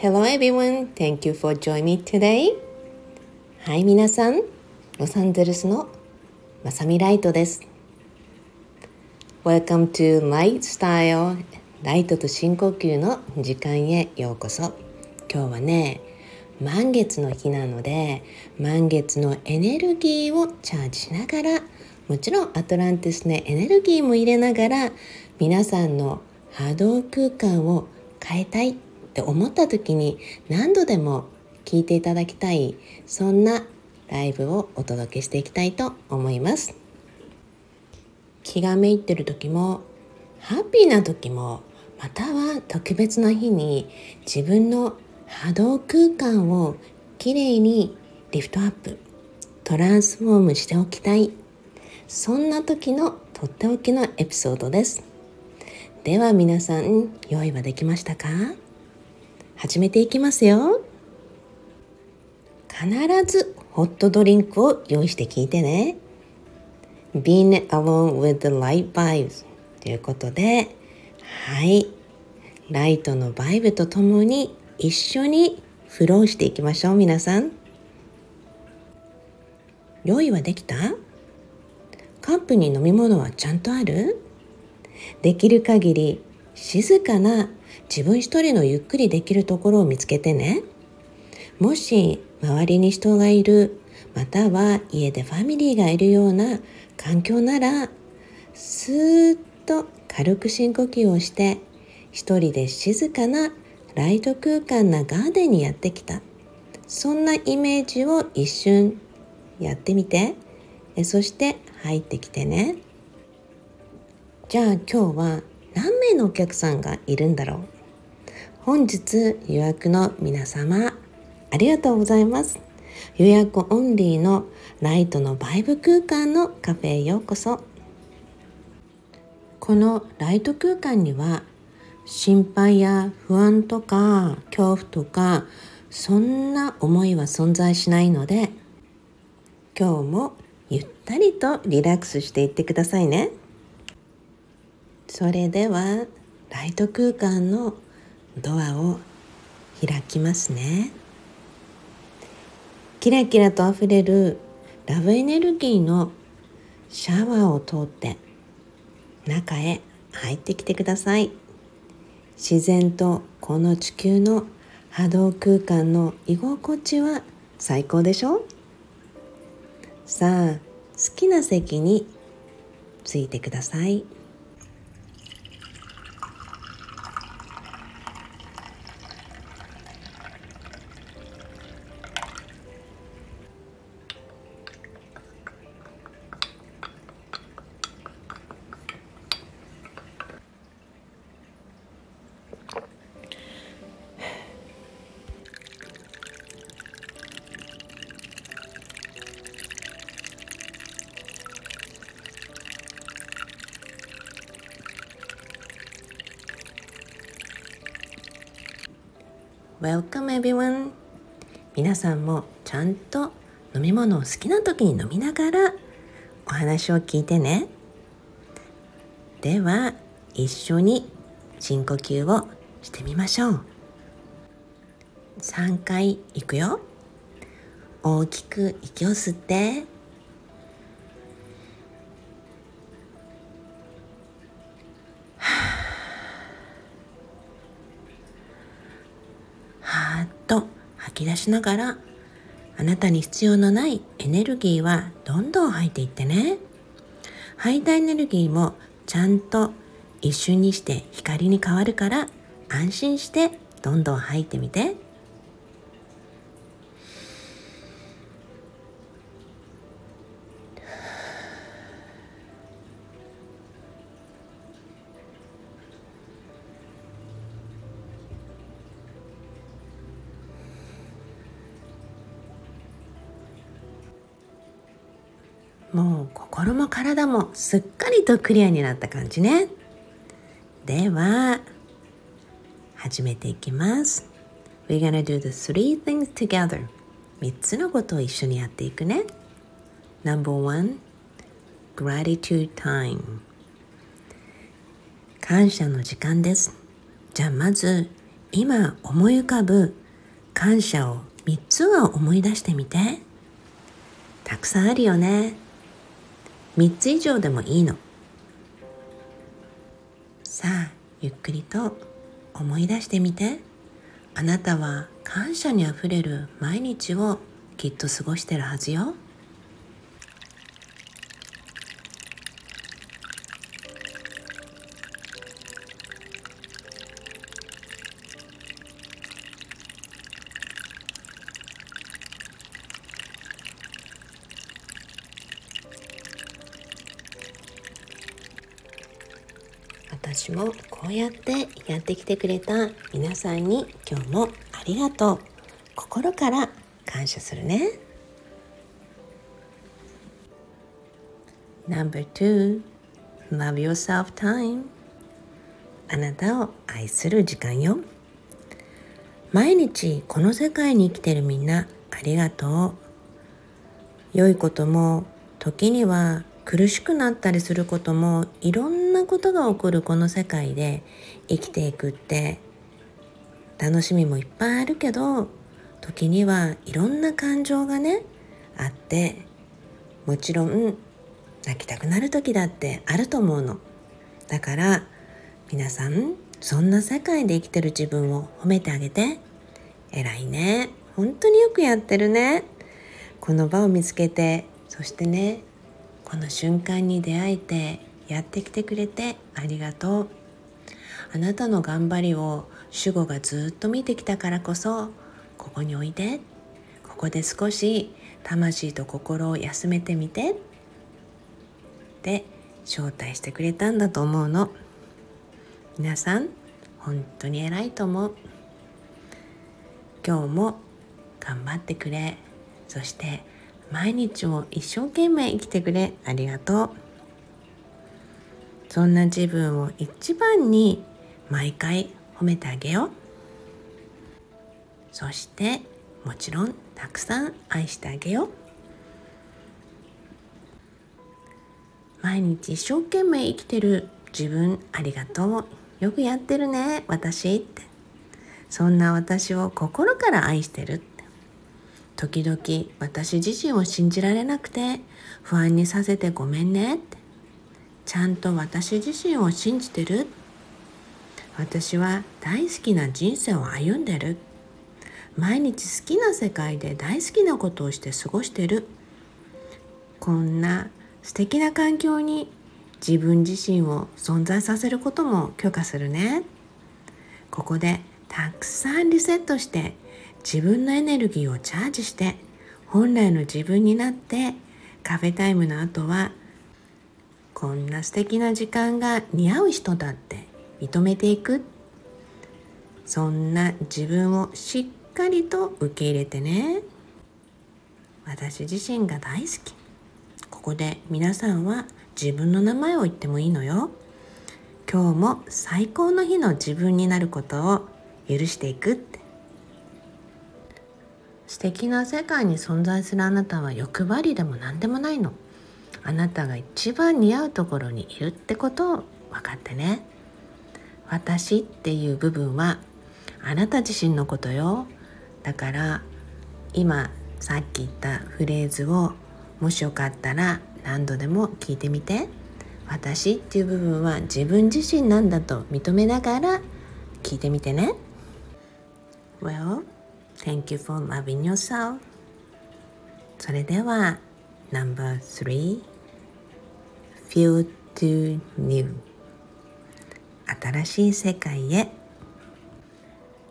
Hello everyone, thank you for joining me today. はい、皆さん、ロサンゼルスのまさみライトです。Welcome to Lifestyle ライトと深呼吸の時間へようこそ。今日はね、満月の日なので、満月のエネルギーをチャージしながら、もちろんアトランティスのエネルギーも入れながら、皆さんの波動空間を変えたいって思った時に何度でも聞いていただきたいそんなライブをお届けしていきたいと思います。気がめいってる時もハッピーな時もまたは特別な日に自分の波動空間をきれいにリフトアップトランスフォームしておきたい。そんな時のとっておきのエピソードです。では皆さん用意はできましたか？始めていきますよ。必ずホットドリンクを用意して聞いてね。Being alone with the light vibes ということではい。ライトのバイブとともに一緒にフローしていきましょう皆さん。用意はできた？カップに飲み物はちゃんとある？できる限り静かな自分一人のゆっくりできるところを見つけてね。もし周りに人がいるまたは家でファミリーがいるような環境ならスーッと軽く深呼吸をして一人で静かなライト空間なガーデンにやってきた。そんなイメージを一瞬やってみて。そして入ってきてね。じゃあ今日は何名のお客さんがいるんだろう。本日予約の皆様ありがとうございます。予約オンリーのライトのバイブ空間のカフェへようこそ。このライト空間には心配や不安とか恐怖とかそんな思いは存在しないので今日もゆったりとリラックスしていってくださいね。それではライト空間のドアを開きますね。キラキラとあふれるラブエネルギーのシャワーを通って中へ入ってきてください。自然とこの地球の波動空間の居心地は最高でしょさあ好きな席についてください。Welcome everyone! 皆さんもちゃんと飲み物を好きな時に飲みながらお話を聞いてね。では一緒に深呼吸をしてみましょう。3回いくよ。大きく息を吸って。き出しながらあなたに必要のないエネルギーはどんどん吐いていってね。吐いたエネルギーもちゃんと一瞬にして光に変わるから安心してどんどん吐いてみて。体もすっかりとクリアになった感じね。では始めていきます。We're gonna do the three things together. 3つのことを一緒にやっていくね。Number one Gratitude time. 感謝の時間です。じゃあまず今思い浮かぶ感謝を3つは思い出してみて。たくさんあるよね。3つ以上でもいいのさあゆっくりと思い出してみてあなたは感謝にあふれる毎日をきっと過ごしてるはずよ。私もこうやってやってきてくれた皆さんに今日もありがとう心から感謝するね。No.2 Love yourself time. あなたを愛する時間よ。毎日この世界に生きてるみんなありがとう。良いことも時には苦しくなったりすることもいろんなことが起こるこの世界で生きていくって楽しみもいっぱいあるけど時にはいろんな感情がねあってもちろん泣きたくなる時だってあると思うの。だから皆さんそんな世界で生きてる自分を褒めてあげて偉いね。本当によくやってるね。この場を見つけてそしてねこの瞬間に出会えてやってきてくれてありがとう。あなたの頑張りを主語がずっと見てきたからこそここにおいでここで少し魂と心を休めてみてって招待してくれたんだと思うの。皆さん本当に偉いと思う。今日も頑張ってくれ。そして毎日を一生懸命生きてくれ。ありがとう。そんな自分を一番に毎回褒めてあげよう。そしてもちろんたくさん愛してあげよう。毎日一生懸命生きてる自分ありがとう。よくやってるね私って。そんな私を心から愛してる。時々私自身を信じられなくて不安にさせてごめんね。ってちゃんと私自身を信じてる。私は大好きな人生を歩んでる。毎日好きな世界で大好きなことをして過ごしてる。こんな素敵な環境に自分自身を存在させることも許可するね。ここでたくさんリセットして自分のエネルギーをチャージして本来の自分になってカフェタイムの後はこんな素敵な時間が似合う人だって認めていく。そんな自分をしっかりと受け入れてね。私自身が大好き。ここで皆さんは自分の名前を言ってもいいのよ。今日も最高の日の自分になることを許していくって。素敵な世界に存在するあなたは欲張りでも何でもないの。あなたが一番似合うところにいるってことを分かってね。私っていう部分はあなた自身のことよ。だから今さっき言ったフレーズをもしよかったら何度でも聞いてみて。私っていう部分は自分自身なんだと認めながら聞いてみてね。Well Thank you for loving yourself. それでは No.3 Feel to New. 新しい世界へ。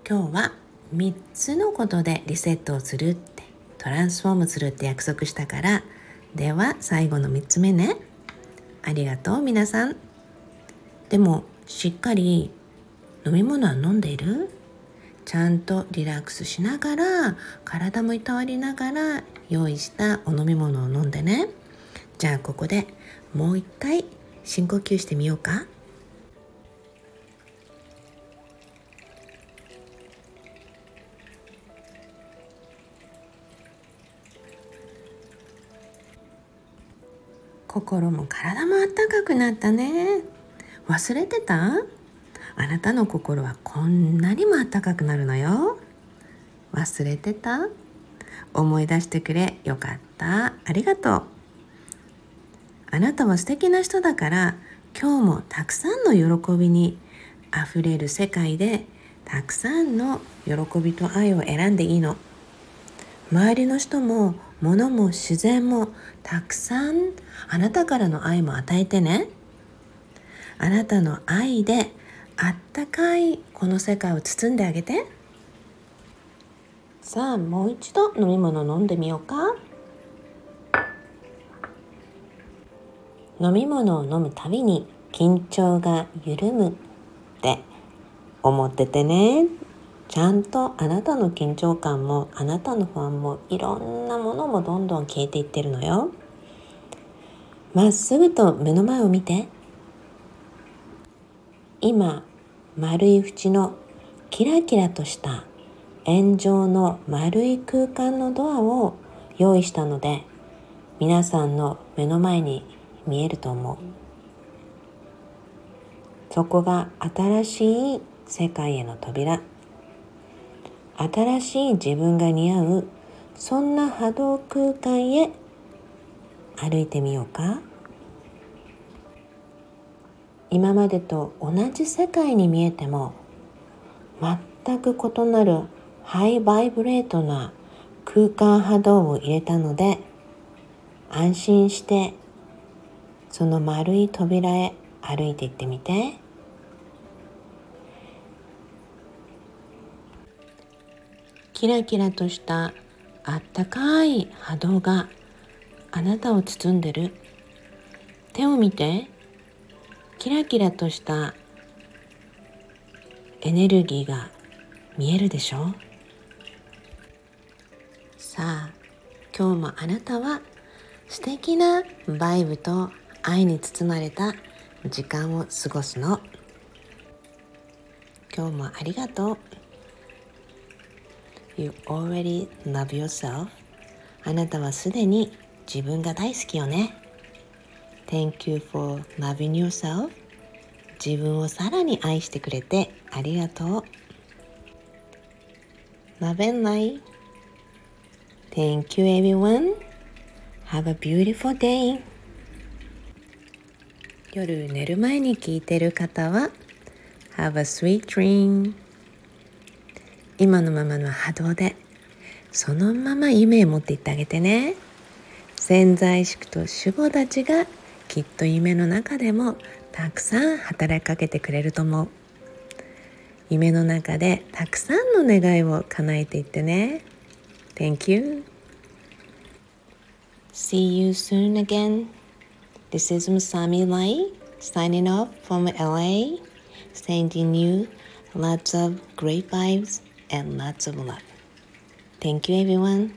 今日は3つのことでリセットをするってトランスフォームするって約束したから。では最後の3つ目ね。ありがとう皆さん。でもしっかり飲み物は飲んでいる？ちゃんとリラックスしながら体もいたわりながら用意したお飲み物を飲んでね。じゃあここでもう一回深呼吸してみようか。心も体もあったかくなったね。忘れてた？あなたの心はこんなにも暖かくなるのよ。忘れてた？思い出してくれ。よかった。ありがとう。あなたは素敵な人だから今日もたくさんの喜びにあふれる世界でたくさんの喜びと愛を選んでいいの。周りの人も物も自然もたくさんあなたからの愛も与えてね。あなたの愛であったかいこの世界を包んであげて。さあもう一度飲み物飲んでみようか。飲み物を飲むたびに緊張が緩むって。思っててね。ちゃんとあなたの緊張感もあなたの不安もいろんなものもどんどん消えていってるのよ。まっすぐと目の前を見て。今丸い縁のキラキラとした円状の丸い空間のドアを用意したので皆さんの目の前に見えると思う。そこが新しい世界への扉。新しい自分が似合うそんな波動空間へ歩いてみようか。今までと同じ世界に見えても全く異なるハイバイブレートな空間波動を入れたので安心してその丸い扉へ歩いていってみて。キラキラとしたあったかい波動があなたを包んでる。手を見て。キラキラとしたエネルギーが見えるでしょ？さあ今日もあなたは素敵なバイブと愛に包まれた時間を過ごすの。今日もありがとう。You already love yourself あなたはすでに自分が大好きよね。Thank you for loving yourself 自分をさらに愛してくれてありがとう Love and light Thank you everyone Have a beautiful day 夜寝る前に聞いてる方は Have a sweet dream 今のままの波動でそのまま夢を持っていってあげてね潜在意識と守護たちがきっと夢の中でもたくさん働きかけてくれると思う夢の中でたくさんの願いを叶えていってね Thank you See you soon again This is Masami Lai signing off from LA sending you lots of great vibes and lots of love Thank you everyone